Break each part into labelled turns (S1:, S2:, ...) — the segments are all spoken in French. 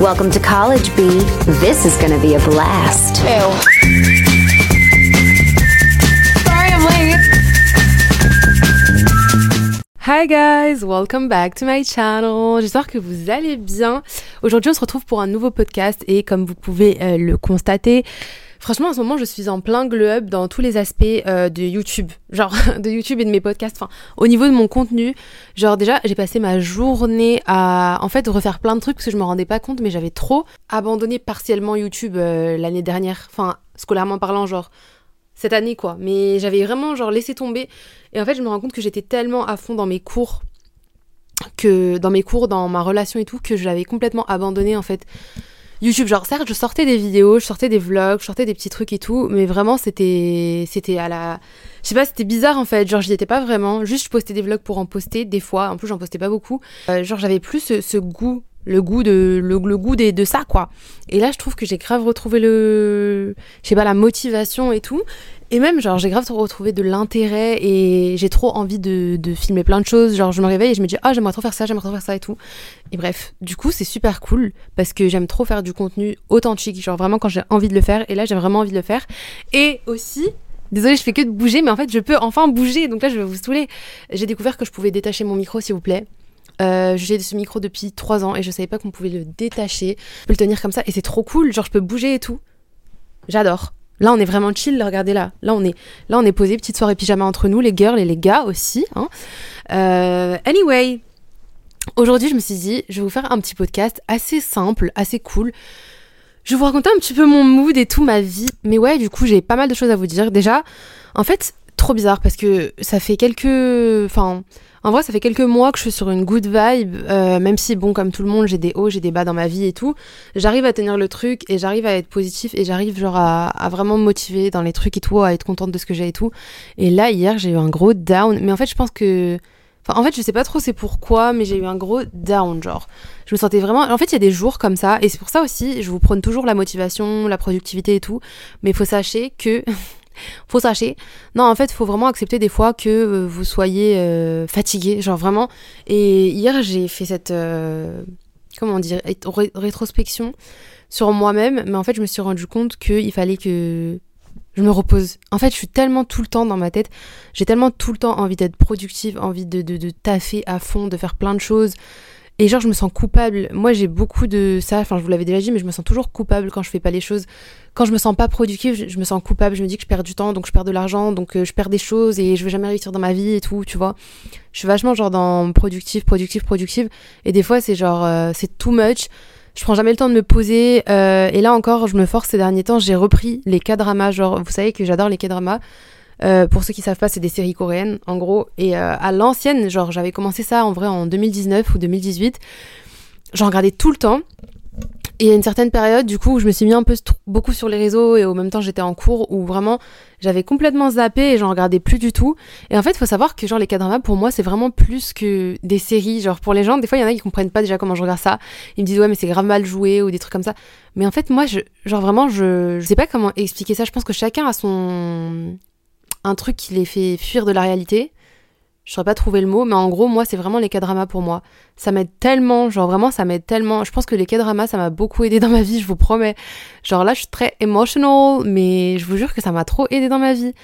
S1: Welcome to college, B. This is gonna be a blast.
S2: Sorry, I'm late.
S3: Hi guys, welcome back to my channel. J'espère que vous allez bien. Aujourd'hui, on se retrouve pour un nouveau podcast et comme vous pouvez euh, le constater, franchement, en ce moment, je suis en plein glow up dans tous les aspects euh, de YouTube, genre de YouTube et de mes podcasts. Enfin, au niveau de mon contenu, genre déjà, j'ai passé ma journée à en fait refaire plein de trucs parce que je me rendais pas compte, mais j'avais trop abandonné partiellement YouTube euh, l'année dernière. Enfin, scolairement parlant, genre cette année quoi. Mais j'avais vraiment genre laissé tomber. Et en fait, je me rends compte que j'étais tellement à fond dans mes cours, que dans mes cours, dans ma relation et tout, que j'avais complètement abandonné en fait. YouTube, genre certes, je sortais des vidéos, je sortais des vlogs, je sortais des petits trucs et tout, mais vraiment c'était c'était à la je sais pas, c'était bizarre en fait, genre j'y étais pas vraiment, juste je postais des vlogs pour en poster des fois, en plus j'en postais pas beaucoup. Euh, genre j'avais plus ce, goût le goût de le, le goût des, de ça quoi. Et là je trouve que j'ai grave retrouvé le je sais pas la motivation et tout et même genre j'ai grave retrouvé de l'intérêt et j'ai trop envie de, de filmer plein de choses genre je me réveille et je me dis ah j'aimerais trop faire ça j'aimerais trop faire ça et tout et bref du coup c'est super cool parce que j'aime trop faire du contenu authentique genre vraiment quand j'ai envie de le faire et là j'ai vraiment envie de le faire et aussi Désolée, je fais que de bouger, mais en fait, je peux enfin bouger. Donc là, je vais vous saouler. J'ai découvert que je pouvais détacher mon micro, s'il vous plaît. Euh, j'ai ce micro depuis 3 ans et je savais pas qu'on pouvait le détacher. Je peux le tenir comme ça et c'est trop cool. Genre, je peux bouger et tout. J'adore. Là, on est vraiment chill. Regardez là. Là, on est, là, on est posé. Petite soirée pyjama entre nous, les girls et les gars aussi. Hein. Euh, anyway, aujourd'hui, je me suis dit, je vais vous faire un petit podcast assez simple, assez cool. Je vais vous raconter un petit peu mon mood et tout, ma vie. Mais ouais, du coup, j'ai pas mal de choses à vous dire. Déjà, en fait, trop bizarre parce que ça fait quelques. Enfin. En vrai, ça fait quelques mois que je suis sur une good vibe, euh, même si, bon, comme tout le monde, j'ai des hauts, j'ai des bas dans ma vie et tout. J'arrive à tenir le truc et j'arrive à être positif et j'arrive, genre, à, vraiment me motiver dans les trucs et tout, à être contente de ce que j'ai et tout. Et là, hier, j'ai eu un gros down. Mais en fait, je pense que. En fait, je sais pas trop c'est pourquoi, mais j'ai eu un gros down, genre. Je me sentais vraiment. En fait, il y a des jours comme ça, et c'est pour ça aussi, je vous prône toujours la motivation, la productivité et tout. Mais il faut sachez que. faut sachez. Non, en fait, faut vraiment accepter des fois que euh, vous soyez euh, fatigué, genre vraiment. Et hier, j'ai fait cette. Euh, comment dire ré Rétrospection sur moi-même, mais en fait, je me suis rendu compte qu'il fallait que je me repose. En fait, je suis tellement tout le temps dans ma tête, j'ai tellement tout le temps envie d'être productive, envie de, de, de taffer à fond, de faire plein de choses. Et genre, je me sens coupable. Moi, j'ai beaucoup de ça. Enfin, je vous l'avais déjà dit, mais je me sens toujours coupable quand je fais pas les choses. Quand je me sens pas productive, je, me sens coupable. Je me dis que je perds du temps, donc je perds de l'argent, donc euh, je perds des choses et je vais jamais réussir dans ma vie et tout, tu vois. Je suis vachement genre dans productive, productive, productive. Et des fois, c'est genre, euh, c'est too much. Je prends jamais le temps de me poser. Euh, et là encore, je me force ces derniers temps. J'ai repris les K-dramas. Genre, vous savez que j'adore les K-dramas. Euh, pour ceux qui savent pas, c'est des séries coréennes, en gros. Et euh, à l'ancienne, genre, j'avais commencé ça en vrai en 2019 ou 2018. J'en regardais tout le temps. Et à une certaine période, du coup, où je me suis mis un peu beaucoup sur les réseaux et au même temps j'étais en cours où vraiment j'avais complètement zappé et j'en regardais plus du tout. Et en fait, il faut savoir que genre les K-dramas pour moi c'est vraiment plus que des séries. Genre pour les gens, des fois il y en a qui comprennent pas déjà comment je regarde ça. Ils me disent ouais mais c'est grave mal joué ou des trucs comme ça. Mais en fait moi, je, genre vraiment je, je sais pas comment expliquer ça. Je pense que chacun a son un truc qui les fait fuir de la réalité. Je saurais pas trouver le mot, mais en gros, moi, c'est vraiment les K-dramas pour moi. Ça m'aide tellement, genre vraiment, ça m'aide tellement. Je pense que les K-dramas, ça m'a beaucoup aidé dans ma vie, je vous promets. Genre là, je suis très emotional, mais je vous jure que ça m'a trop aidé dans ma vie.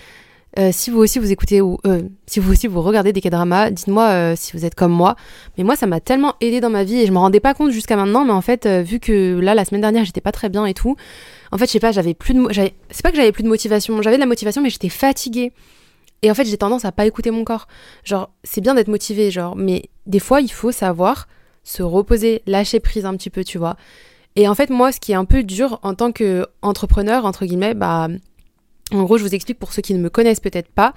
S3: Euh, si vous aussi vous écoutez ou euh, si vous aussi vous regardez des K-dramas, dites-moi euh, si vous êtes comme moi. Mais moi, ça m'a tellement aidé dans ma vie et je me rendais pas compte jusqu'à maintenant. Mais en fait, vu que là, la semaine dernière, j'étais pas très bien et tout, en fait, je sais pas, j'avais plus de, c'est pas que j'avais plus de motivation, j'avais de la motivation, mais j'étais fatiguée. Et en fait, j'ai tendance à pas écouter mon corps. Genre, c'est bien d'être motivé, genre, mais des fois, il faut savoir se reposer, lâcher prise un petit peu, tu vois. Et en fait, moi, ce qui est un peu dur en tant qu'entrepreneur, entre guillemets, bah, en gros, je vous explique pour ceux qui ne me connaissent peut-être pas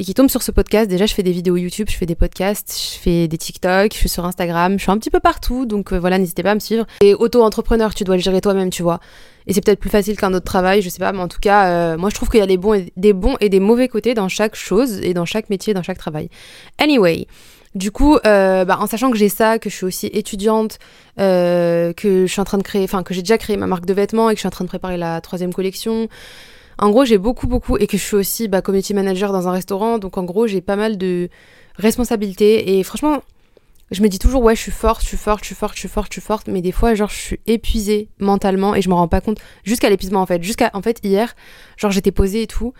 S3: et qui tombent sur ce podcast. Déjà, je fais des vidéos YouTube, je fais des podcasts, je fais des TikTok, je suis sur Instagram, je suis un petit peu partout. Donc euh, voilà, n'hésitez pas à me suivre. Et auto-entrepreneur, tu dois le gérer toi-même, tu vois. Et c'est peut-être plus facile qu'un autre travail, je sais pas, mais en tout cas, euh, moi je trouve qu'il y a des bons, et, des mauvais côtés dans chaque chose et dans chaque métier, dans chaque travail. Anyway. Du coup, euh, bah, en sachant que j'ai ça, que je suis aussi étudiante, que je suis en train de créer, enfin que j'ai déjà créé ma marque de vêtements et que je suis en train de préparer la troisième collection, en gros, j'ai beaucoup, beaucoup, et que je suis aussi bah, community manager dans un restaurant, donc en gros, j'ai pas mal de responsabilités. Et franchement, je me dis toujours, ouais, je suis forte, je suis forte, je suis forte, je suis forte, je suis forte, mais des fois, genre, je suis épuisée mentalement et je me rends pas compte. Jusqu'à l'épuisement, en fait. Jusqu'à, en fait, hier, genre, j'étais posée et tout.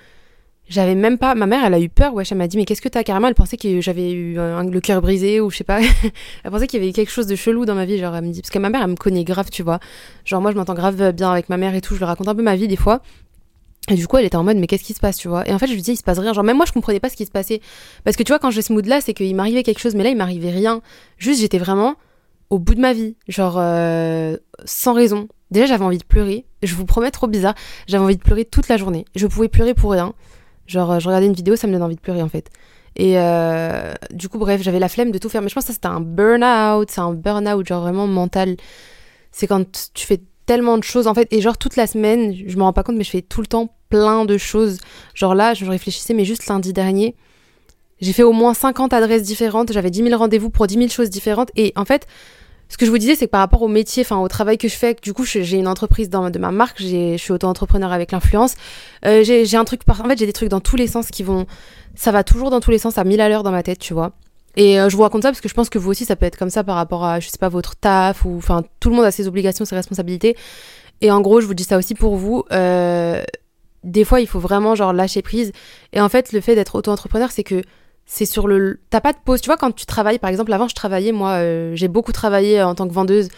S3: J'avais même pas. Ma mère, elle a eu peur, ouais, elle m'a dit, mais qu'est-ce que t'as? Carrément Elle pensait que j'avais eu le cœur brisé ou je sais pas. elle pensait qu'il y avait eu quelque chose de chelou dans ma vie. Genre, elle me dit. Parce que ma mère, elle me connaît grave, tu vois. Genre, moi, je m'entends grave bien avec ma mère et tout. Je lui raconte un peu ma vie des fois. Et du coup, elle était en mode, mais qu'est-ce qui se passe, tu vois? Et en fait, je lui disais, il se passe rien. Genre, même moi, je comprenais pas ce qui se passait. Parce que tu vois, quand j'ai ce mood-là, c'est qu'il m'arrivait quelque chose, mais là, il m'arrivait rien. Juste, j'étais vraiment au bout de ma vie. Genre, euh, sans raison. Déjà, j'avais envie de pleurer. Je vous promets, trop bizarre. J'avais envie de pleurer toute la journée. Je pouvais pleurer pour rien. Genre, euh, je regardais une vidéo, ça me donne envie de pleurer, en fait. Et euh, du coup, bref, j'avais la flemme de tout faire. Mais je pense que ça, c'était un burn-out. C'est un burn-out, genre vraiment mental. C'est quand tu fais tellement de choses, en fait. Et genre, toute la semaine, je me rends pas compte, mais je fais tout le temps plein de choses. Genre là, je réfléchissais, mais juste lundi dernier, j'ai fait au moins 50 adresses différentes. J'avais 10 000 rendez-vous pour 10 000 choses différentes. Et en fait, ce que je vous disais, c'est que par rapport au métier, enfin au travail que je fais, du coup, j'ai une entreprise dans, de ma marque, je suis auto-entrepreneur avec l'influence. Euh, j'ai un truc, en fait, j'ai des trucs dans tous les sens qui vont, ça va toujours dans tous les sens à 1000 à l'heure dans ma tête, tu vois. Et euh, je vous raconte ça parce que je pense que vous aussi, ça peut être comme ça par rapport à, je sais pas, votre taf ou, enfin, tout le monde a ses obligations, ses responsabilités. Et en gros, je vous dis ça aussi pour vous. Euh, des fois, il faut vraiment genre lâcher prise. Et en fait, le fait d'être auto-entrepreneur, c'est que c'est sur le. T'as pas de pause. Tu vois, quand tu travailles, par exemple, avant, je travaillais, moi, euh, j'ai beaucoup travaillé en tant que vendeuse.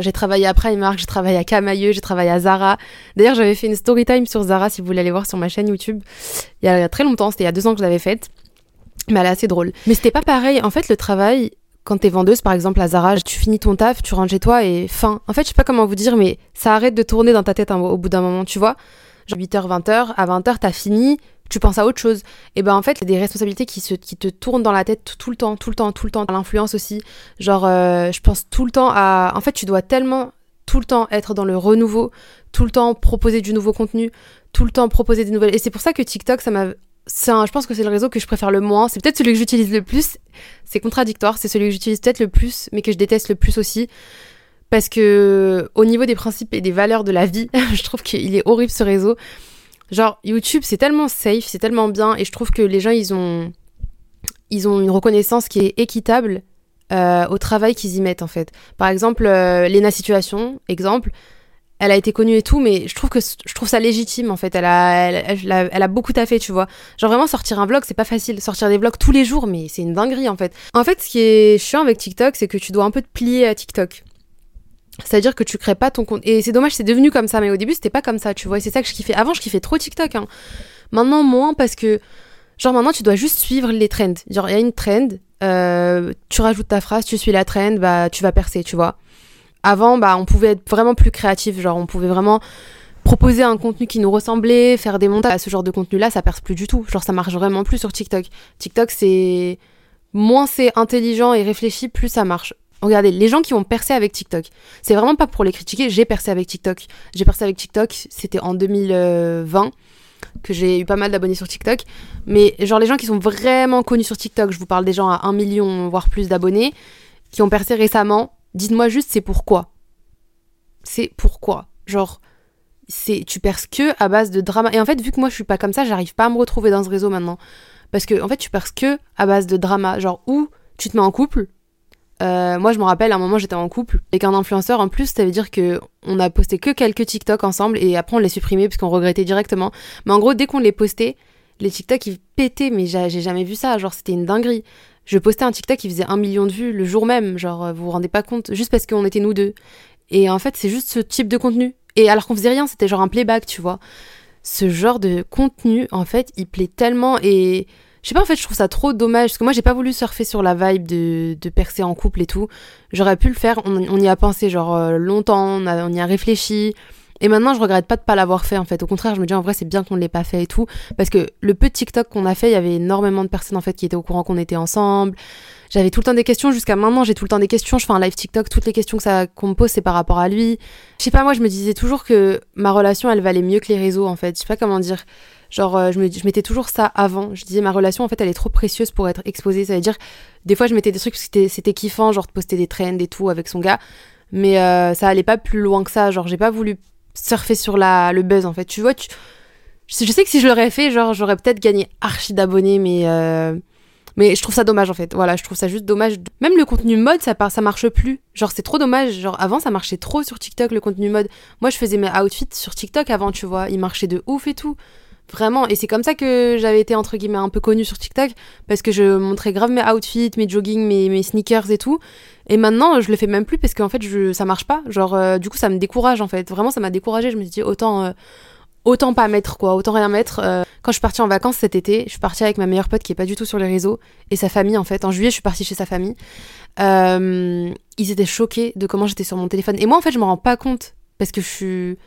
S3: J'ai travaillé à Primark, j'ai travaillé à Camailleux, j'ai travaillé à Zara. D'ailleurs, j'avais fait une story time sur Zara, si vous voulez aller voir sur ma chaîne YouTube. Il y a, très longtemps, c'était il y a deux ans que je l'avais faite. Mais elle est assez drôle. Mais c'était pas pareil. En fait, le travail, quand t'es vendeuse, par exemple, à Zara, tu finis ton taf, tu rentres chez toi et fin. En fait, je sais pas comment vous dire, mais ça arrête de tourner dans ta tête au bout d'un moment, tu vois. Genre 8h, 20h, à 20h, t'as fini, tu penses à autre chose. Et ben en fait, a des responsabilités qui, se, qui te tournent dans la tête tout le temps, tout le temps, tout le temps. L'influence aussi. Genre, euh, je pense tout le temps à. En fait, tu dois tellement tout le temps être dans le renouveau, tout le temps proposer du nouveau contenu, tout le temps proposer des nouvelles. Et c'est pour ça que TikTok, ça m'a. c'est un- je pense que c'est le réseau que je préfère le moins. C'est peut-être celui que j'utilise le plus. C'est contradictoire. C'est celui que j'utilise peut-être le plus, mais que je déteste le plus aussi. Parce que, au niveau des principes et des valeurs de la vie, je trouve qu'il est horrible ce réseau. Genre, YouTube, c'est tellement safe, c'est tellement bien, et je trouve que les gens, ils ont, ils ont une reconnaissance qui est équitable euh, au travail qu'ils y mettent, en fait. Par exemple, euh, Lena Situation, exemple, elle a été connue et tout, mais je trouve que je trouve ça légitime, en fait. Elle a, elle, elle a, elle a beaucoup taffé, tu vois. Genre, vraiment, sortir un vlog, c'est pas facile. Sortir des vlogs tous les jours, mais c'est une dinguerie, en fait. En fait, ce qui est chiant avec TikTok, c'est que tu dois un peu te plier à TikTok. C'est-à-dire que tu crées pas ton compte. Et c'est dommage, c'est devenu comme ça. Mais au début, c'était pas comme ça, tu vois. Et c'est ça que je kiffais. Avant, je kiffais trop TikTok. hein. Maintenant, moins parce que, genre, maintenant, tu dois juste suivre les trends. Genre, il y a une trend, euh, tu rajoutes ta phrase, tu suis la trend, bah, tu vas percer, tu vois. Avant, bah, on pouvait être vraiment plus créatif. Genre, on pouvait vraiment proposer un contenu qui nous ressemblait, faire des montages. Ce genre de contenu-là, ça perce plus du tout. Genre, ça marche vraiment plus sur TikTok. TikTok, c'est. Moins c'est intelligent et réfléchi, plus ça marche. Regardez, les gens qui ont percé avec TikTok, c'est vraiment pas pour les critiquer, j'ai percé avec TikTok. J'ai percé avec TikTok, c'était en 2020 que j'ai eu pas mal d'abonnés sur TikTok. Mais genre les gens qui sont vraiment connus sur TikTok, je vous parle des gens à 1 million, voire plus d'abonnés, qui ont percé récemment, dites-moi juste c'est pourquoi. C'est pourquoi. Genre, c'est tu perces que à base de drama. Et en fait, vu que moi je suis pas comme ça, j'arrive pas à me retrouver dans ce réseau maintenant. Parce que en fait, tu perces que à base de drama. Genre, où tu te mets en couple, euh, moi, je me rappelle, à un moment, j'étais en couple avec un influenceur. En plus, ça veut dire que on a posté que quelques TikTok ensemble et après on les supprimait parce qu'on regrettait directement. Mais en gros, dès qu'on les postait, les TikTok ils pétaient. Mais j'ai j'ai jamais vu ça. Genre, c'était une dinguerie. Je postais un TikTok qui faisait un million de vues le jour même. Genre, vous vous rendez pas compte Juste parce qu'on était nous deux. Et en fait, c'est juste ce type de contenu. Et alors qu'on faisait rien, c'était genre un playback, tu vois. Ce genre de contenu, en fait, il plaît tellement et je sais pas, en fait, je trouve ça trop dommage. Parce que moi, j'ai pas voulu surfer sur la vibe de, de percer en couple et tout. J'aurais pu le faire, on, on y a pensé genre euh, longtemps, on, a- on y a réfléchi. Et maintenant, je regrette pas de pas l'avoir fait en fait. Au contraire, je me dis en vrai, c'est bien qu'on ne l'ait pas fait et tout. Parce que le peu de TikTok qu'on a fait, il y avait énormément de personnes en fait qui étaient au courant qu'on était ensemble. J'avais tout le temps des questions. Jusqu'à maintenant, j'ai tout le temps des questions. Je fais un live TikTok. Toutes les questions que ça qu'on me pose, c'est par rapport à lui. Je sais pas, moi, je me disais toujours que ma relation, elle valait mieux que les réseaux en fait. Je sais pas comment dire. Genre, euh, je, me, je mettais toujours ça avant. Je disais, ma relation, en fait, elle est trop précieuse pour être exposée. Ça veut dire, des fois, je mettais des trucs c'était- kiffant, genre de poster des trends et tout avec son gars. Mais euh, ça allait pas plus loin que ça. Genre, j'ai pas voulu surfer sur la, le buzz, en fait. Tu vois, tu, je sais que si je l'aurais fait, genre, j'aurais peut-être gagné archi d'abonnés, mais, euh, Mais je trouve ça dommage en fait. Voilà, je trouve ça juste dommage. Même le contenu mode, ça, ça marche plus. Genre, c'est trop dommage. Genre, avant, ça marchait trop sur TikTok, le contenu mode. Moi, je faisais mes outfits sur TikTok avant, tu vois. Il marchait de ouf et tout. Vraiment. Et c'est comme ça que j'avais été, entre guillemets, un peu connue sur TikTok. Parce que je montrais grave mes outfits, mes jogging, mes, mes sneakers et tout. Et maintenant, je le fais même plus parce qu'en fait, je, ça marche pas. Genre, euh, du coup, ça me décourage en fait. Vraiment, ça m'a découragé. Je me suis dit, autant. Euh, autant pas mettre quoi, autant rien mettre. Euh, quand je suis partie en vacances cet été, je suis partie avec ma meilleure pote qui est pas du tout sur les réseaux et sa famille en fait. En juillet, je suis partie chez sa famille. Ils étaient choqués de comment j'étais sur mon téléphone. Et moi en fait, je me rends pas compte parce que je suis.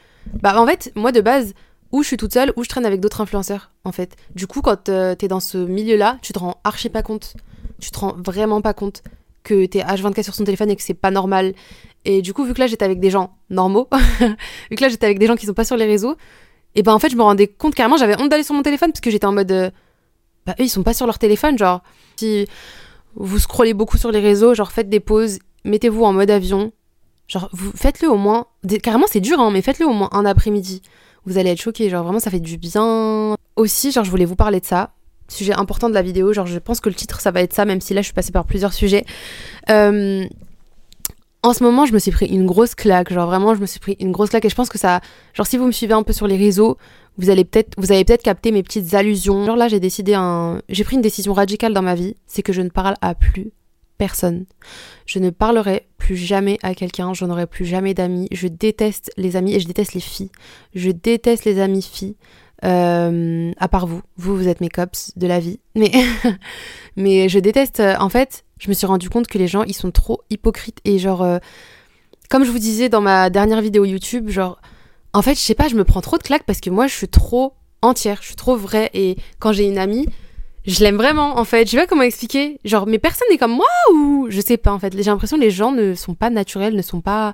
S3: Bah en fait, moi de base, ou je suis toute seule ou je traîne avec d'autres influenceurs en fait. Du coup, quand euh, t'es dans ce milieu-là, tu te rends archi pas compte. Tu te rends vraiment pas compte que t'es H24 sur son téléphone et que c'est pas normal. Et du coup, vu que là j'étais avec des gens normaux, vu que là j'étais avec des gens qui sont pas sur les réseaux, et ben en fait, je me rendais compte carrément, j'avais honte d'aller sur mon téléphone parce que j'étais en mode. Euh, bah eux, ils sont pas sur leur téléphone, genre. Si vous scrollez beaucoup sur les réseaux, genre faites des pauses, mettez-vous en mode avion. Genre, vous faites-le au moins. Carrément, c'est dur, hein, mais faites-le au moins un après-midi. Vous allez être choqués, genre vraiment, ça fait du bien. Aussi, genre, je voulais vous parler de ça. Sujet important de la vidéo, genre, je pense que le titre, ça va être ça, même si là, je suis passée par plusieurs sujets. Euh, en ce moment, je me suis pris une grosse claque. Genre vraiment, je me suis pris une grosse claque et je pense que ça. Genre, si vous me suivez un peu sur les réseaux, vous allez peut-être, vous avez peut-être capté mes petites allusions. Genre là, j'ai décidé un, j'ai pris une décision radicale dans ma vie, c'est que je ne parle à plus personne. Je ne parlerai plus jamais à quelqu'un. Je n'aurai plus jamais d'amis. Je déteste les amis et je déteste les filles. Je déteste les amis filles. Euh, à part vous, vous, vous êtes mes cops de la vie. Mais, mais je déteste. Euh, en fait, je me suis rendu compte que les gens, ils sont trop hypocrites et genre, euh, comme je vous disais dans ma dernière vidéo YouTube, genre, en fait, je sais pas, je me prends trop de claques parce que moi, je suis trop entière, je suis trop vraie et quand j'ai une amie, je l'aime vraiment en fait. Je sais pas comment expliquer. Genre, mais personne n'est comme moi ou je sais pas en fait. J'ai l'impression que les gens ne sont pas naturels, ne sont pas.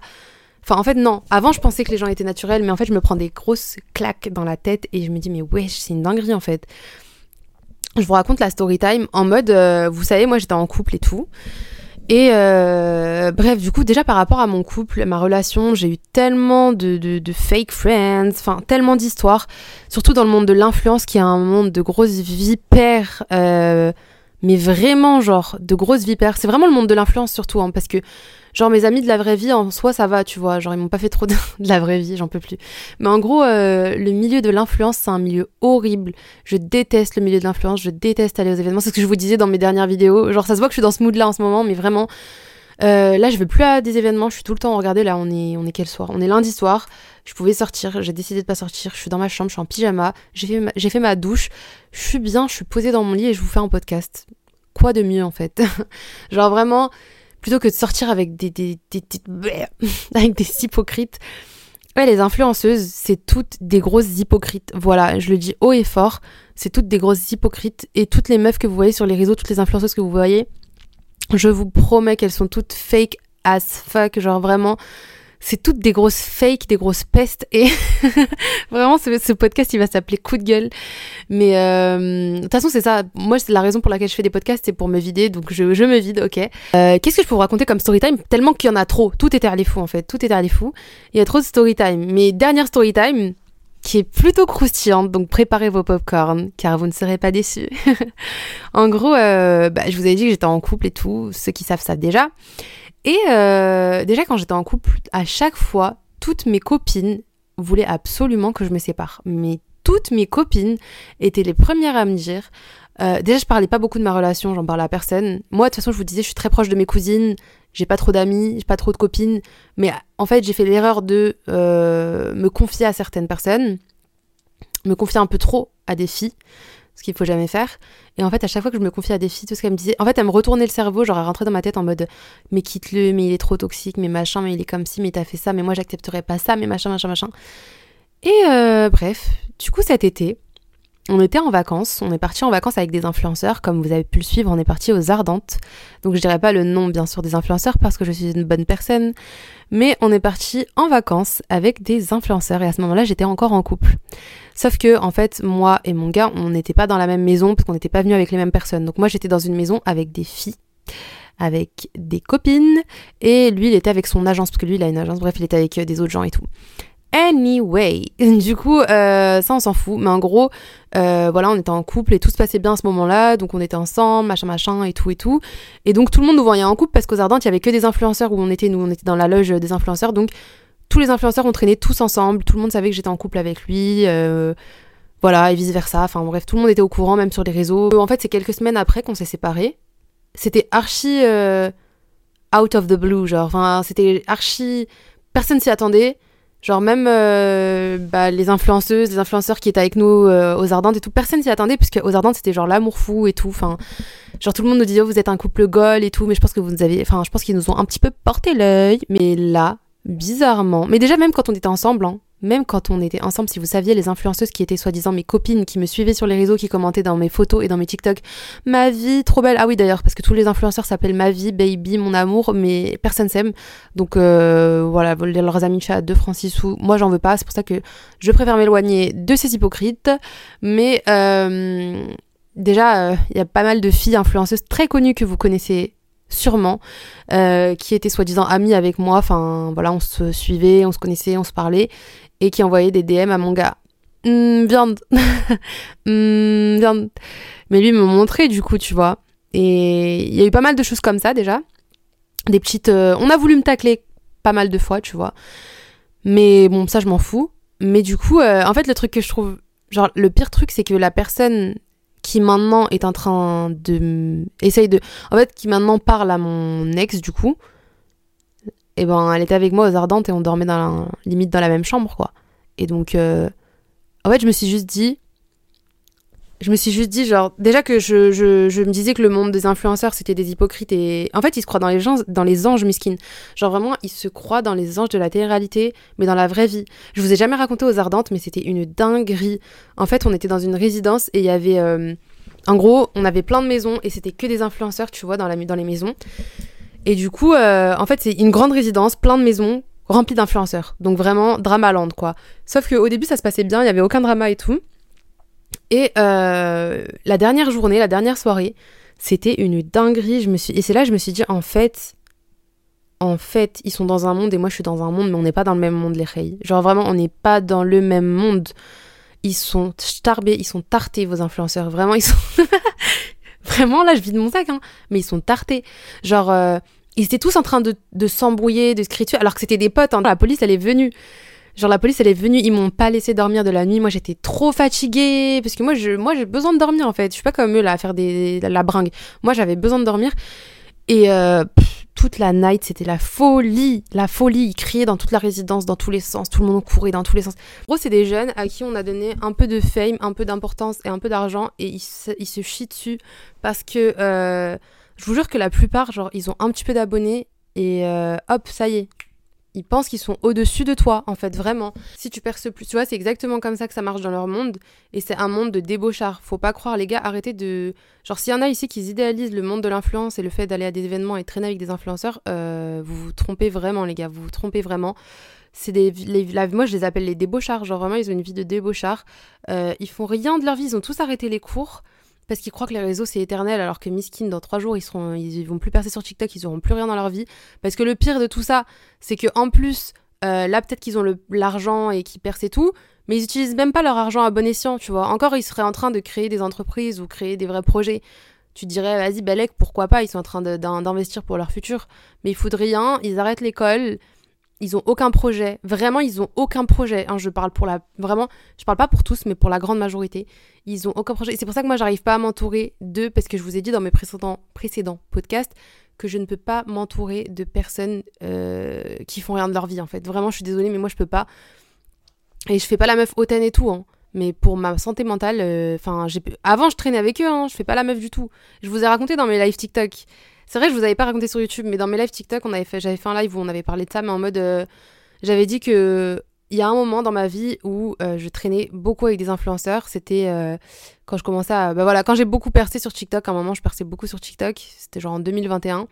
S3: Enfin, en fait, non. Avant, je pensais que les gens étaient naturels, mais en fait, je me prends des grosses claques dans la tête et je me dis, mais wesh, c'est une dinguerie en fait je vous raconte la story time en mode, euh, vous savez, moi j'étais en couple et tout. Et euh, bref, du coup, déjà par rapport à mon couple, ma relation, j'ai eu tellement de, de, fake friends, enfin tellement d'histoires, surtout dans le monde de l'influence qui est un monde de grosses vipères, mais vraiment genre de grosses vipères. C'est vraiment le monde de l'influence surtout, hein, parce que Genre mes amis de la vraie vie en soi ça va, tu vois, genre ils m'ont pas fait trop de, la vraie vie, j'en peux plus. Mais en gros, euh, le milieu de l'influence c'est un milieu horrible. Je déteste le milieu de l'influence, je déteste aller aux événements. C'est ce que je vous disais dans mes dernières vidéos. Genre ça se voit que je suis dans ce mood là en ce moment, mais vraiment. Euh, là, je vais plus à des événements, je suis tout le temps. Regardez, là, on est, on est quel soir? On est lundi soir. Je pouvais sortir, j'ai décidé de pas sortir. Je suis dans ma chambre, je suis en pyjama. J'ai fait, ma, douche. Je suis bien, je suis posée dans mon lit et je vous fais un podcast. Quoi de mieux en fait? Genre vraiment, plutôt que de sortir avec des, des, des, avec des hypocrites. Ouais, les influenceuses, c'est toutes des grosses hypocrites. Voilà, je le dis haut et fort, c'est toutes des grosses hypocrites. Et toutes les meufs que vous voyez sur les réseaux, toutes les influenceuses que vous voyez, je vous promets qu'elles sont toutes fake as fuck. Genre vraiment, c'est toutes des grosses fakes, des grosses pestes. Et vraiment, ce, podcast, il va s'appeler Coup de gueule. Mais euh, de toute façon, c'est ça. Moi, c'est la raison pour laquelle je fais des podcasts, c'est pour me vider. Donc, je, me vide, ok. Euh, qu'est-ce que je peux vous raconter comme story time? Tellement qu'il y en a trop. Tout est les fous, en fait. Tout est les fous. Il y a trop de story time. Mais dernière story time, qui est plutôt croustillante, donc préparez vos popcorn, car vous ne serez pas déçus. en gros, euh, bah, je vous avais dit que j'étais en couple et tout, ceux qui savent ça déjà. Et euh, déjà, quand j'étais en couple, à chaque fois, toutes mes copines voulaient absolument que je me sépare. Mais toutes mes copines étaient les premières à me dire. Euh, déjà, je parlais pas beaucoup de ma relation, j'en parlais à personne. Moi, de toute façon, je vous disais, je suis très proche de mes cousines, j'ai pas trop d'amis, j'ai pas trop de copines. Mais en fait, j'ai fait l'erreur de euh, me confier à certaines personnes, me confier un peu trop à des filles ce qu'il faut jamais faire. Et en fait, à chaque fois que je me confiais à des filles, tout ce qu'elles me disaient, en fait, elles me retournaient le cerveau, genre, elles rentraient dans ma tête en mode, mais quitte-le, mais il est trop toxique, mais machin, mais il est comme ci, mais t'as fait ça, mais moi, j'accepterais pas ça, mais machin, machin, machin. Et euh, bref, du coup, cet été, on était en vacances, on est parti en vacances avec des influenceurs, comme vous avez pu le suivre, on est parti aux Ardentes. Donc je dirais pas le nom bien sûr des influenceurs parce que je suis une bonne personne, mais on est parti en vacances avec des influenceurs et à ce moment-là j'étais encore en couple. Sauf que en fait moi et mon gars on n'était pas dans la même maison parce qu'on n'était pas venus avec les mêmes personnes. Donc moi j'étais dans une maison avec des filles avec des copines et lui il était avec son agence parce que lui il a une agence bref il était avec euh, des autres gens et tout Anyway, du coup, euh, ça on s'en fout, mais en gros, euh, voilà, on était en couple et tout se passait bien à ce moment-là, donc on était ensemble, machin, machin, et tout, et tout. Et donc tout le monde nous voyait en couple parce qu'aux Ardentes, il y avait que des influenceurs où on était, nous, on était dans la loge des influenceurs, donc tous les influenceurs ont traîné tous ensemble, tout le monde savait que j'étais en couple avec lui, euh, voilà, et vice versa. Enfin bref, tout le monde était au courant, même sur les réseaux. En fait, c'est quelques semaines après qu'on s'est séparés. C'était archi out of the blue, genre, enfin, c'était archi. Personne s'y attendait. Genre même euh, bah, les influenceuses, les influenceurs qui étaient avec nous euh, aux Ardentes et tout, personne s'y attendait puisque aux Ardentes c'était genre l'amour fou et tout. Enfin, genre tout le monde nous disait oh, vous êtes un couple goal et tout, mais je pense que vous avez, enfin je pense qu'ils nous ont un petit peu porté l'œil. Mais là, bizarrement, mais déjà même quand on était ensemble, hein, même quand on était ensemble, si vous saviez, les influenceuses qui étaient soi-disant mes copines, qui me suivaient sur les réseaux, qui commentaient dans mes photos et dans mes TikTok, ma vie, trop belle. Ah oui, d'ailleurs, parce que tous les influenceurs s'appellent ma vie, baby, mon amour, mais personne s'aime. Donc euh, voilà, leurs amis chat de Francis ou moi, j'en veux pas. C'est pour ça que je préfère m'éloigner de ces hypocrites. Mais euh, déjà, il euh, y a pas mal de filles influenceuses très connues que vous connaissez sûrement, euh, qui étaient soi-disant amies avec moi. Enfin, voilà, on se suivait, on se connaissait, on se parlait et qui envoyait des DM à mon gars. Mmh, viande. mmh, viande. Mais lui me montrait du coup, tu vois. Et il y a eu pas mal de choses comme ça déjà. Des petites. Euh, on a voulu me tacler pas mal de fois, tu vois. Mais bon, ça je m'en fous. Mais du coup, euh, en fait, le truc que je trouve. Genre, le pire truc, c'est que la personne qui maintenant est en train de. Essaye de. En fait, qui maintenant parle à mon ex, du coup et ben elle était avec moi aux Ardentes et on dormait dans la, limite dans la même chambre quoi. Et donc euh, en fait je me suis juste dit je me suis juste dit genre déjà que je, je, je me disais que le monde des influenceurs c'était des hypocrites et en fait ils se croient dans les gens dans les anges miskin. Genre vraiment ils se croient dans les anges de la télé-réalité mais dans la vraie vie. Je vous ai jamais raconté aux Ardentes mais c'était une dinguerie. En fait on était dans une résidence et il y avait euh, en gros, on avait plein de maisons et c'était que des influenceurs, tu vois, dans, la, dans les maisons. Et du coup, euh, en fait, c'est une grande résidence, plein de maisons, remplies d'influenceurs. Donc vraiment, drama quoi. Sauf qu'au début, ça se passait bien, il n'y avait aucun drama et tout. Et euh, la dernière journée, la dernière soirée, c'était une dinguerie. Je me suis... Et c'est là que je me suis dit, en fait, en fait, ils sont dans un monde et moi je suis dans un monde, mais on n'est pas dans le même monde, les reilles. Genre vraiment, on n'est pas dans le même monde. Ils sont starbés, ils sont tartés, vos influenceurs. Vraiment, ils sont. Vraiment, là, je vide mon sac, hein. Mais ils sont tartés. Genre, euh, ils étaient tous en train de, de s'embrouiller, de se crier alors que c'était des potes. Hein. La police, elle est venue. Genre, la police, elle est venue. Ils m'ont pas laissé dormir de la nuit. Moi, j'étais trop fatiguée. Parce que moi, je, moi, j'ai besoin de dormir, en fait. Je suis pas comme eux, là, à faire des, la bringue. Moi, j'avais besoin de dormir. Et euh, toute la night, c'était la folie, la folie. Ils criaient dans toute la résidence, dans tous les sens. Tout le monde courait dans tous les sens. En gros, c'est des jeunes à qui on a donné un peu de fame, un peu d'importance et un peu d'argent et ils se, ils se, chient dessus parce que euh, je vous jure que la plupart, genre, ils ont un petit peu d'abonnés et euh, hop, ça y est, ils pensent qu'ils sont au-dessus de toi, en fait, vraiment. Si tu perces plus, tu vois, c'est exactement comme ça que ça marche dans leur monde. Et c'est un monde de débauchard. Faut pas croire, les gars, arrêtez de. Genre, s'il y en a ici qui idéalisent le monde de l'influence et le fait d'aller à des événements et traîner avec des influenceurs, euh, vous vous trompez vraiment, les gars, vous vous trompez vraiment. C'est des. moi, je les appelle les débauchards. Genre, vraiment, ils ont une vie de débauchard. Euh, ils font rien de leur vie, ils ont tous arrêté les cours parce qu'ils croient que les réseaux c'est éternel alors que miskin dans trois jours ils seront vont plus passer sur TikTok ils auront plus rien dans leur vie. Parce que le pire de tout ça c'est que en plus euh, là peut-être qu'ils ont l'argent et qu'ils percent et tout mais ils utilisent même pas leur argent à bon escient tu vois. Encore ils seraient en train de créer des entreprises ou créer des vrais projets. Tu dirais vas-y Balek pourquoi pas? Ils sont en train d'investir pour leur futur. Mais ils foutent rien ils arrêtent l'école ils ont aucun projet. Vraiment, ils ont aucun projet. Hein, je parle pour la. Vraiment, je parle pas pour tous, mais pour la grande majorité. Ils ont aucun projet. Et c'est pour ça que moi, j'arrive pas à m'entourer d'eux, parce que je vous ai dit dans mes précédents, podcasts que je ne peux pas m'entourer de personnes euh, qui font rien de leur vie, en fait. Vraiment, je suis désolée, mais moi, je peux pas. Et je fais pas la meuf hautaine et tout, hein. Mais pour ma santé mentale, euh, enfin, avant je traînais avec eux, hein, je fais pas la meuf du tout. Je vous ai raconté dans mes lives TikTok. C'est vrai, je vous avais pas raconté sur YouTube, mais dans mes lives TikTok, on avait fait, j'avais fait un live où on avait parlé de ça, mais en mode, euh, j'avais dit que il y a un moment dans ma vie où euh, je traînais beaucoup avec des influenceurs. C'était euh, quand je commençais à, bah voilà, quand j'ai beaucoup percé sur TikTok. À un moment, je perçais beaucoup sur TikTok. C'était genre en 2021.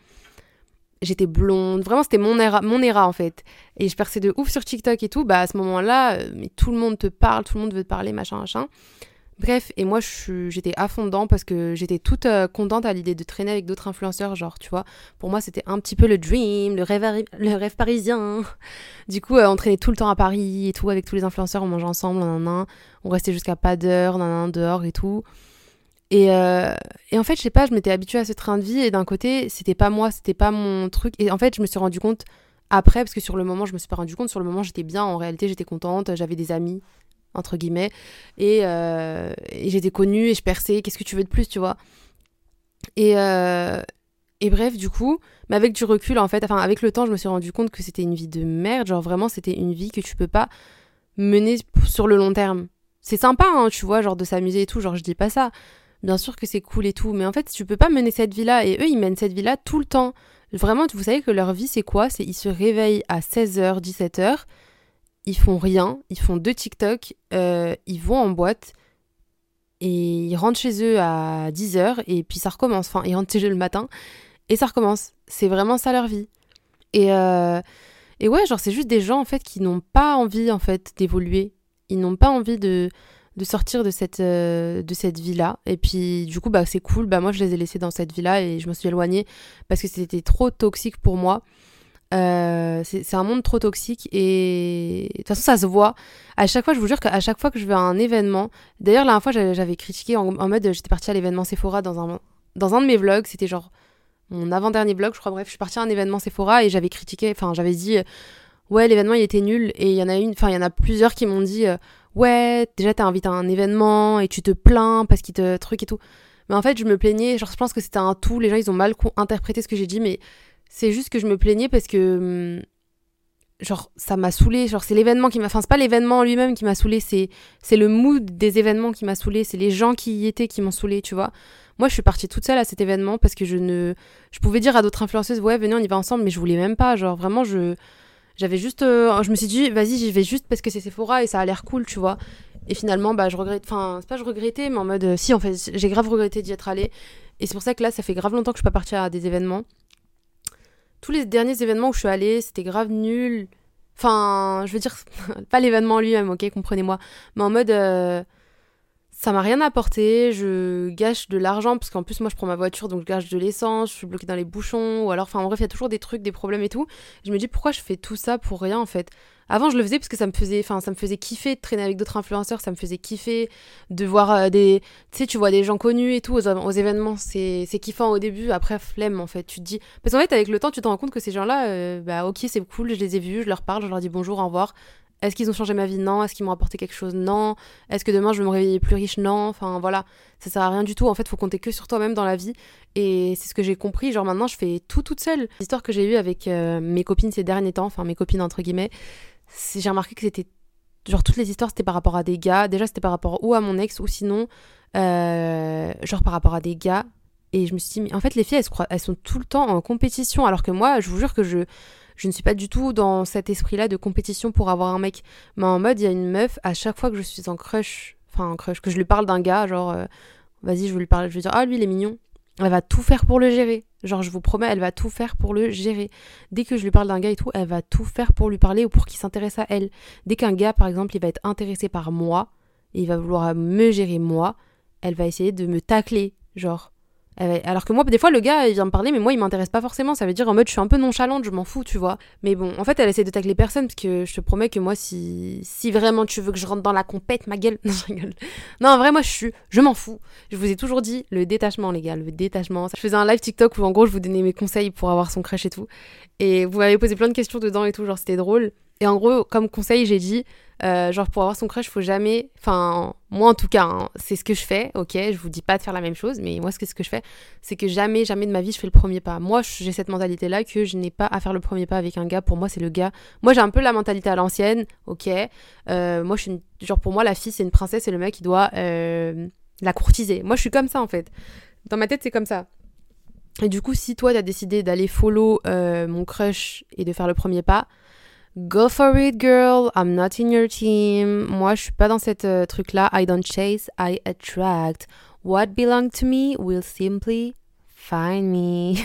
S3: J'étais blonde, vraiment c'était mon era, mon era en fait. Et je perçais de ouf sur TikTok et tout. Bah à ce moment-là, mais tout le monde te parle, tout le monde veut te parler, machin, machin. Bref, et moi j'étais à parce que j'étais toute euh, contente à l'idée de traîner avec d'autres influenceurs, genre, tu vois. Pour moi, c'était un petit peu le dream, le rêve, ari- le rêve parisien. Du coup, euh, on traînait tout le temps à Paris et tout, avec tous les influenceurs, on mangeait ensemble, nanana. on restait jusqu'à pas d'heure, nanana, dehors et tout. Et, euh, et en fait, je sais pas, je m'étais habituée à ce train de vie et d'un côté, c'était pas moi, c'était pas mon truc. Et en fait, je me suis rendu compte après, parce que sur le moment, je me suis pas rendu compte, sur le moment, j'étais bien, en réalité, j'étais contente, j'avais des amis, entre guillemets, et, euh, j'étais connue et je perçais, qu'est-ce que tu veux de plus, tu vois. Et, euh, et bref, du coup, mais avec du recul, en fait, enfin, avec le temps, je me suis rendu compte que c'était une vie de merde, genre vraiment, c'était une vie que tu peux pas mener sur le long terme. C'est sympa, hein, tu vois, genre de s'amuser et tout, genre je dis pas ça. Bien sûr que c'est cool et tout, mais en fait, tu peux pas mener cette vie-là, et eux, ils mènent cette vie-là tout le temps. Vraiment, vous savez que leur vie, c'est quoi? C'est ils se réveillent à 16h, 17h, ils font rien, ils font deux TikTok, euh, ils vont en boîte, et ils rentrent chez eux à 10h, et puis ça recommence. Enfin, ils rentrent chez eux le matin, et ça recommence. C'est vraiment ça leur vie. Et, euh, et ouais, genre, c'est juste des gens, en fait, qui n'ont pas envie, en fait, d'évoluer. Ils n'ont pas envie de, de sortir de cette, euh, de cette vie-là. Et puis, du coup, bah, c'est cool. Bah, moi, je les ai laissés dans cette vie-là et je me suis éloignée parce que c'était trop toxique pour moi. Euh, c'est un monde trop toxique et de toute façon ça se voit. À chaque fois je vous jure qu'à chaque fois que je vais à un événement d'ailleurs la dernière fois j'avais critiqué en, mode j'étais partie à l'événement Sephora dans un, dans un de mes vlogs. C'était genre mon avant-dernier vlog je crois. Bref je suis partie à un événement Sephora et j'avais critiqué enfin j'avais dit euh, ouais l'événement il était nul. Et il y en a une enfin il y en a plusieurs qui m'ont dit euh, ouais déjà t'es invité à un événement et tu te plains parce qu'il te truc et tout. Mais en fait je me plaignais genre je pense que c'était un tout. Les gens ils ont mal interprété ce que j'ai dit mais c'est juste que je me plaignais parce que hum, genre ça m'a saoulé. Genre c'est l'événement qui m'a enfin c'est pas l'événement en lui-même qui m'a saoulé c'est c'est le mood des événements qui m'a saoulé c'est les gens qui y étaient qui m'ont saoulé tu vois. Moi je suis partie toute seule à cet événement parce que je ne je pouvais dire à d'autres influenceuses ouais venez on y va ensemble mais je voulais même pas. Genre vraiment je j'avais juste euh, je me suis dit vas-y j'y vais juste parce que c'est Sephora et ça a l'air cool tu vois. Et finalement bah je regrette enfin c'est pas je regrettais mais en mode euh, si en fait j'ai grave regretté d'y être allée. Et c'est pour ça que là ça fait grave longtemps que je suis pas partie à des événements tous les derniers événements où je suis allée, c'était grave nul. Enfin, je veux dire, pas l'événement en lui-même, ok, comprenez-moi. Mais en mode, euh, ça m'a rien apporté, je gâche de l'argent, parce qu'en plus, moi, je prends ma voiture, donc je gâche de l'essence, je suis bloquée dans les bouchons, ou alors, enfin, en bref, il y a toujours des trucs, des problèmes et tout. Je me dis, pourquoi je fais tout ça pour rien, en fait? Avant, je le faisais parce que ça me faisait, enfin, ça me faisait kiffer de traîner avec d'autres influenceurs, ça me faisait kiffer de voir euh, des, tu sais, tu vois des gens connus et tout aux, événements, c'est c'est kiffant au début, après flemme en fait. Tu te dis, parce qu'en fait avec le temps tu te rends compte que ces gens-là, euh, bah ok c'est cool, je les ai vus, je leur parle, je leur dis bonjour, au revoir. Est-ce qu'ils ont changé ma vie Non. Est-ce qu'ils m'ont apporté quelque chose Non. Est-ce que demain je vais me réveiller plus riche Non. Enfin voilà, ça sert à rien du tout. En fait, faut compter que sur toi-même dans la vie. Et c'est ce que j'ai compris. Genre maintenant, je fais tout toute seule. L'histoire que j'ai eue avec euh, mes copines ces derniers temps, enfin mes copines entre guillemets, j'ai remarqué que c'était genre toutes les histoires c'était par rapport à des gars déjà c'était par rapport ou à mon ex ou sinon euh, genre par rapport à des gars et je me suis dit mais en fait les filles elles, se croient, elles sont tout le temps en compétition alors que moi je vous jure que je je ne suis pas du tout dans cet esprit là de compétition pour avoir un mec mais en mode il y a une meuf à chaque fois que je suis en crush enfin en crush que je lui parle d'un gars genre euh, vas-y je vais lui parler je vais dire ah lui il est mignon elle va tout faire pour le gérer genre je vous promets elle va tout faire pour le gérer dès que je lui parle d'un gars et tout, elle va tout faire pour lui parler ou pour qu'il s'intéresse à elle. Dès qu'un gars, par exemple, il va être intéressé par moi, il va vouloir me gérer moi, elle va essayer de me tacler, genre. Va- Alors que moi, des fois, le gars, il vient me parler, mais moi, il m'intéresse pas forcément. Ça veut dire en mode, je suis un peu nonchalante, je m'en fous, tu vois. Mais bon, en fait, elle essaie de tacler personne, parce que je te promets que moi, si, si vraiment tu veux que je rentre dans la compète, ma gueule. Non, je rigole. Non, en vrai, moi, je suis, je m'en fous. Je vous ai toujours dit, le détachement, les gars, le détachement. Je faisais un live TikTok où, en gros, je vous donnais mes conseils pour avoir son crush et tout. Et vous m'avez posé plein de questions dedans et tout, genre, c'était drôle. Et en gros, comme conseil, j'ai dit, euh, genre, pour avoir son crush, faut jamais. Enfin, moi en tout cas, hein, c'est ce que je fais, ok Je vous dis pas de faire la même chose, mais moi, ce que je fais. C'est que jamais, jamais de ma vie, je fais le premier pas. Moi, j'ai cette mentalité-là que je n'ai pas à faire le premier pas avec un gars. Pour moi, c'est le gars. Moi, j'ai un peu la mentalité à l'ancienne, ok Euh, Moi, je suis une- Genre, pour moi, la fille, c'est une princesse et le mec, il doit euh, la courtiser. Moi, je suis comme ça, en fait. Dans ma tête, c'est comme ça. Et du coup, si toi, t'as décidé d'aller follow mon crush et de faire le premier pas, Go for it, girl. I'm not in your team. Moi, je suis pas dans cette euh, truc-là. I don't chase, I attract. What belongs to me will simply find me.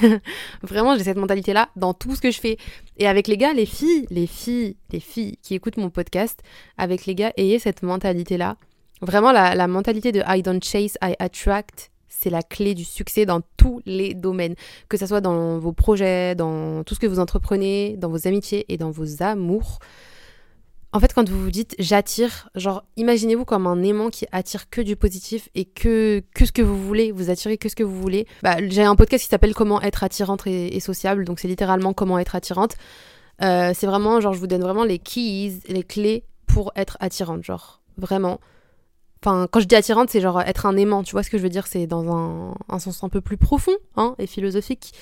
S3: Vraiment, j'ai cette mentalité-là dans tout ce que je fais. Et avec les gars, les filles, les filles, les filles qui écoutent mon podcast, avec les gars, ayez cette mentalité-là. Vraiment, la, la mentalité de I don't chase, I attract, c'est la clé du succès dans tous les domaines, que ce soit dans vos projets, dans tout ce que vous entreprenez, dans vos amitiés et dans vos amours. En fait, quand vous vous dites j'attire, genre imaginez-vous comme un aimant qui attire que du positif et que, que ce que vous voulez, vous attirez que ce que vous voulez. Bah, j'ai un podcast qui s'appelle Comment être attirante et, sociable, donc c'est littéralement comment être attirante. Euh, c'est vraiment, genre, je vous donne vraiment les keys, les clés pour être attirante, genre, vraiment. Quand je dis attirante, c'est genre être un aimant, tu vois ce que je veux dire? C'est dans un, sens un peu plus profond hein, et philosophique.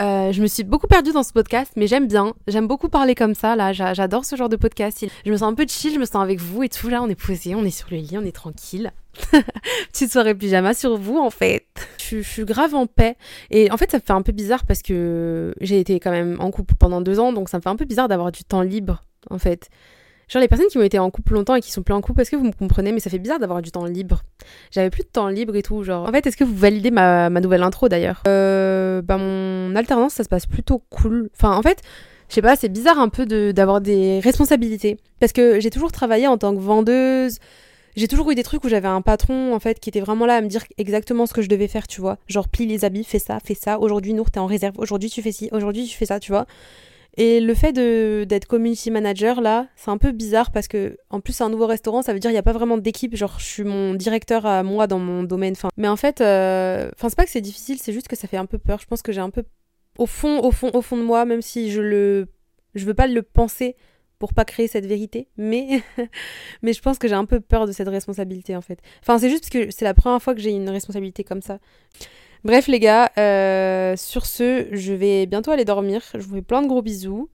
S3: Euh, je me suis beaucoup perdue dans ce podcast, mais j'aime bien. J'aime beaucoup parler comme ça, là. J'adore ce genre de podcast. Je me sens un peu chill, je me sens avec vous et tout. Là, on est posé, on est sur le lit, on est tranquille. Petite soirée pyjama sur vous, en fait. Je, suis grave en paix. Et en fait, ça me fait un peu bizarre parce que j'ai été quand même en couple pendant deux ans, donc ça me fait un peu bizarre d'avoir du temps libre, en fait. Genre les personnes qui ont été en couple longtemps et qui sont plus en couple, est-ce que vous me comprenez? Mais ça fait bizarre d'avoir du temps libre. J'avais plus de temps libre et tout, genre. En fait, est-ce que vous validez ma, ma nouvelle intro d'ailleurs? Euh, Bah mon alternance, ça se passe plutôt cool. Enfin, en fait, je sais pas, c'est bizarre un peu d'avoir des responsabilités. Parce que j'ai toujours travaillé en tant que vendeuse. J'ai toujours eu des trucs où j'avais un patron en fait qui était vraiment là à me dire exactement ce que je devais faire, tu vois. Genre plie les habits, fais ça, fais ça. Aujourd'hui, Nour, t'es en réserve. Aujourd'hui, tu fais ci. Aujourd'hui, tu fais ça, tu vois. Et le fait d'être community manager là, c'est un peu bizarre parce que en plus c'est un nouveau restaurant, ça veut dire il n'y a pas vraiment d'équipe, genre je suis mon directeur à moi dans mon domaine. Enfin, mais en fait, euh... c'est pas que c'est difficile, c'est juste que ça fait un peu peur. Je pense que j'ai un peu au fond, au fond, au fond de moi, même si je le, je veux pas le penser pour pas créer cette vérité, mais mais je pense que j'ai un peu peur de cette responsabilité en fait. Enfin c'est juste parce que c'est la première fois que j'ai une responsabilité comme ça. Bref les gars, euh, sur ce, je vais bientôt aller dormir. Je vous fais plein de gros bisous.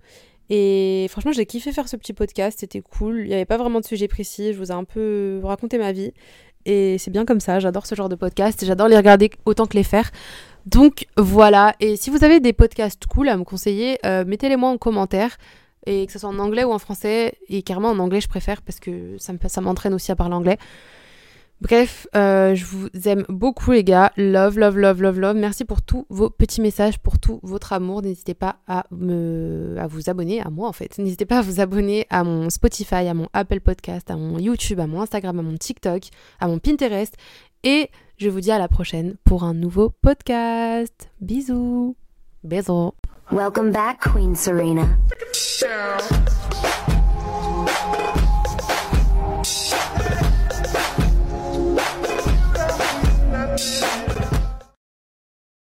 S3: Et franchement, j'ai kiffé faire ce petit podcast, c'était cool. Il n'y avait pas vraiment de sujet précis, je vous ai un peu raconté ma vie. Et c'est bien comme ça, j'adore ce genre de podcast, j'adore les regarder autant que les faire. Donc voilà, et si vous avez des podcasts cool à me conseiller, euh, mettez-les moi en commentaire. Et que ce soit en anglais ou en français, et carrément en anglais je préfère parce que ça m'entraîne aussi à parler anglais. Bref, euh, je vous aime beaucoup les gars. Love, love, love, love, love. Merci pour tous vos petits messages, pour tout votre amour. N'hésitez pas à, me, à vous abonner à moi en fait. N'hésitez pas à vous abonner à mon Spotify, à mon Apple Podcast, à mon YouTube, à mon Instagram, à mon TikTok, à mon Pinterest. Et je vous dis à la prochaine pour un nouveau podcast. Bisous. Bisous.
S1: Welcome back, Queen Serena.